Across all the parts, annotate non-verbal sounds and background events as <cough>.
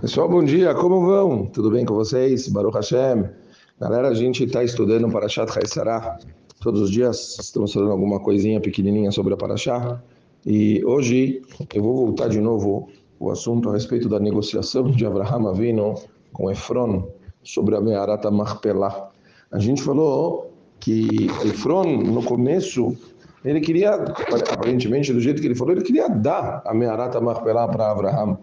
Pessoal, bom dia, como vão? Tudo bem com vocês? Baruch Hashem. Galera, a gente está estudando Parashat Haisará. Todos os dias estamos falando alguma coisinha pequenininha sobre a Parashá. E hoje eu vou voltar de novo o assunto a respeito da negociação de Abraham Avino com Efron sobre a Meharata Machpelah. A gente falou que Efron, no começo, ele queria, aparentemente, do jeito que ele falou, ele queria dar a Meharata Machpelah para Abraham.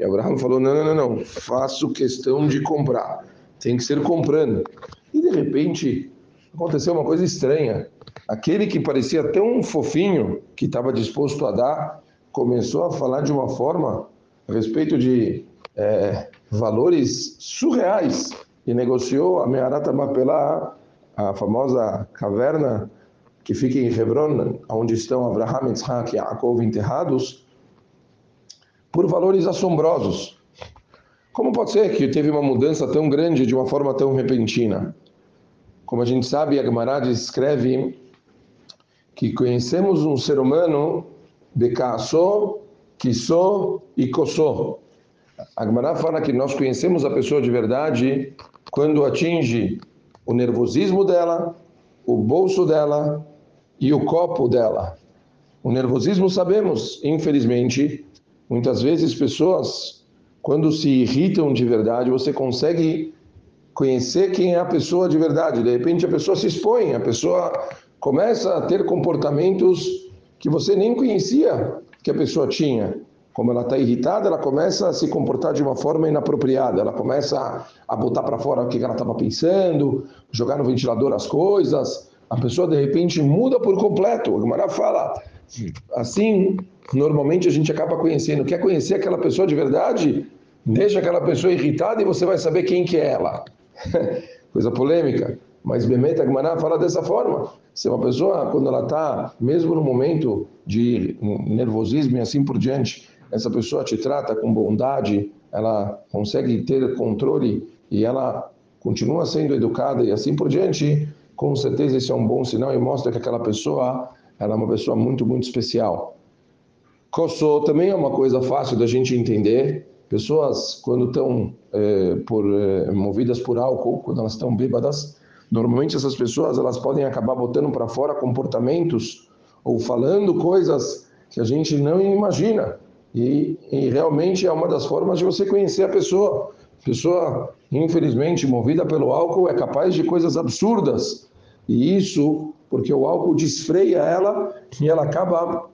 E Abraão falou: não, não, não, não, faço questão de comprar, tem que ser comprando. E de repente aconteceu uma coisa estranha. Aquele que parecia tão fofinho, que estava disposto a dar, começou a falar de uma forma a respeito de é, valores surreais e negociou a Meharata Mapelá, a famosa caverna que fica em Hebron, onde estão Abraham, Isaac e Yaakov enterrados, por valores assombrosos. Como pode ser que teve uma mudança tão grande de uma forma tão repentina? Como a gente sabe, a Gemara escreve que conhecemos um ser humano de Kassó, Kissó e Kossó. A Gemara fala que nós conhecemos a pessoa de verdade quando atinge o nervosismo dela, o bolso dela e o copo dela. O nervosismo sabemos, infelizmente, Muitas vezes pessoas, quando se irritam de verdade, você consegue conhecer quem é a pessoa de verdade. De repente a pessoa se expõe, a pessoa começa a ter comportamentos que você nem conhecia que a pessoa tinha. Como ela está irritada, ela começa a se comportar de uma forma inapropriada. Ela começa a botar para fora o que ela estava pensando, jogar no ventilador as coisas. A pessoa de repente muda por completo. O Gamara fala assim normalmente a gente acaba conhecendo. Quer conhecer aquela pessoa de verdade? Deixa aquela pessoa irritada e você vai saber quem que é ela. <laughs> Coisa polêmica. Mas Bemeta Gmará fala dessa forma. Se uma pessoa, quando ela está, mesmo no momento de nervosismo e assim por diante, essa pessoa te trata com bondade, ela consegue ter controle e ela continua sendo educada e assim por diante, com certeza isso é um bom sinal e mostra que aquela pessoa ela é uma pessoa muito, muito especial. Coçou também é uma coisa fácil da gente entender. Pessoas, quando estão é, por, é, movidas por álcool, quando elas estão bêbadas, normalmente essas pessoas elas podem acabar botando para fora comportamentos ou falando coisas que a gente não imagina. E, e, realmente é uma das formas de você conhecer a pessoa. Pessoa, infelizmente, movida pelo álcool, é capaz de coisas absurdas. E isso porque o álcool desfreia ela e ela acaba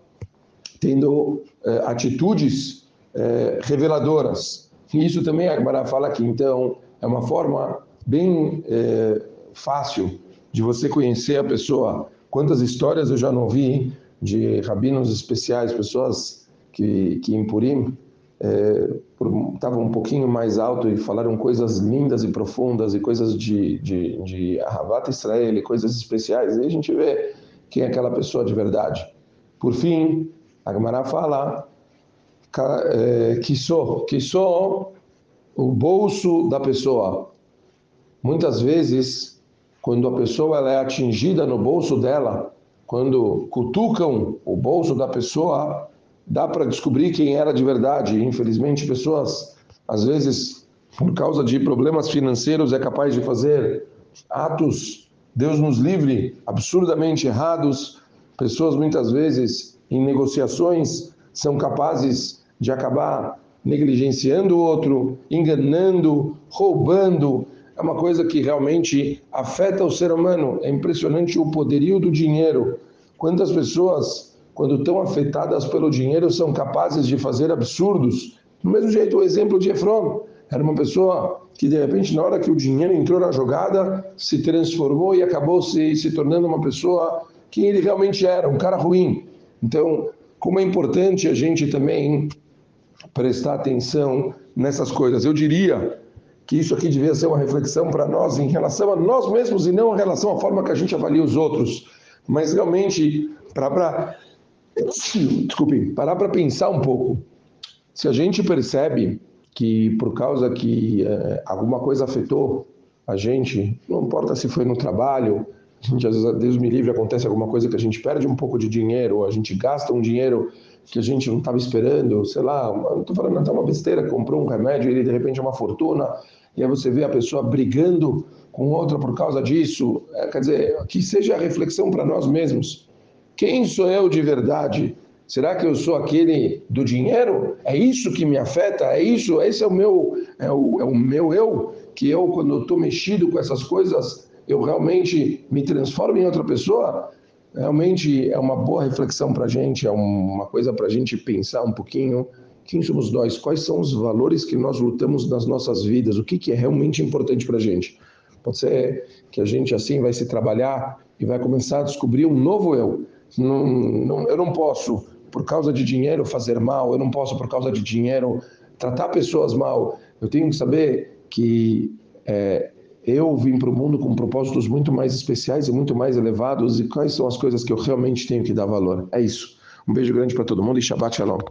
tendo eh, atitudes eh, reveladoras. E isso também a Gemara fala aqui. Então, é uma forma bem eh, fácil de você conhecer a pessoa. Quantas histórias eu já não vi de rabinos especiais, pessoas que, que em Purim estavam um pouquinho mais alto e falaram coisas lindas e profundas e coisas de, de, de Ahavat Israel, coisas especiais. E a gente vê quem é aquela pessoa de verdade. Por fim, a Gemara fala é, que só, que só o bolso da pessoa. Muitas vezes, quando a pessoa ela é atingida no bolso dela, quando cutucam o bolso da pessoa, dá para descobrir quem era de verdade. Infelizmente, pessoas, às vezes, por causa de problemas financeiros, é capaz de fazer atos, Deus nos livre, absurdamente errados. Pessoas, muitas vezes, em negociações são capazes de acabar negligenciando o outro, enganando, roubando. É uma coisa que realmente afeta o ser humano. É impressionante o poderio do dinheiro. Quantas pessoas, quando estão afetadas pelo dinheiro, são capazes de fazer absurdos. Do mesmo jeito, o exemplo de Efron. Era uma pessoa que, de repente, na hora que o dinheiro entrou na jogada, se transformou e acabou se, se tornando uma pessoa que ele realmente era, um cara ruim. Então, como é importante a gente também prestar atenção nessas coisas. Eu diria que isso aqui devia ser uma reflexão para nós em relação a nós mesmos e não em relação à forma que a gente avalia os outros, mas realmente para para desculpe, parar para pensar um pouco. Se a gente percebe que por causa que é, alguma coisa afetou a gente, não importa se foi no trabalho, a gente, às vezes, Deus me livre, acontece alguma coisa que a gente perde um pouco de dinheiro, ou a gente gasta um dinheiro que a gente não estava esperando, sei lá, não estou falando até uma besteira, comprou um remédio e ele de repente é uma fortuna, e aí você vê a pessoa brigando com outra por causa disso. É, quer dizer, que seja a reflexão para nós mesmos. Quem sou eu de verdade? Será que eu sou aquele do dinheiro? É isso que me afeta? É isso? Esse é o meu, é o, é o meu eu? Que eu, quando estou mexido com essas coisas, eu realmente me transformo em outra pessoa? Realmente é uma boa reflexão para a gente, é uma coisa para a gente pensar um pouquinho. Quem somos nós? Quais são os valores que nós lutamos nas nossas vidas? O que, que é realmente importante para a gente? Pode ser que a gente assim vai se trabalhar e vai começar a descobrir um novo eu. Não, não, eu não posso, por causa de dinheiro, fazer mal, eu não posso, por causa de dinheiro, tratar pessoas mal. Eu tenho que saber que é, eu vim para o mundo com propósitos muito mais especiais e muito mais elevados e quais são as coisas que eu realmente tenho que dar valor. É isso. Um beijo grande para todo mundo e Shabbat Shalom.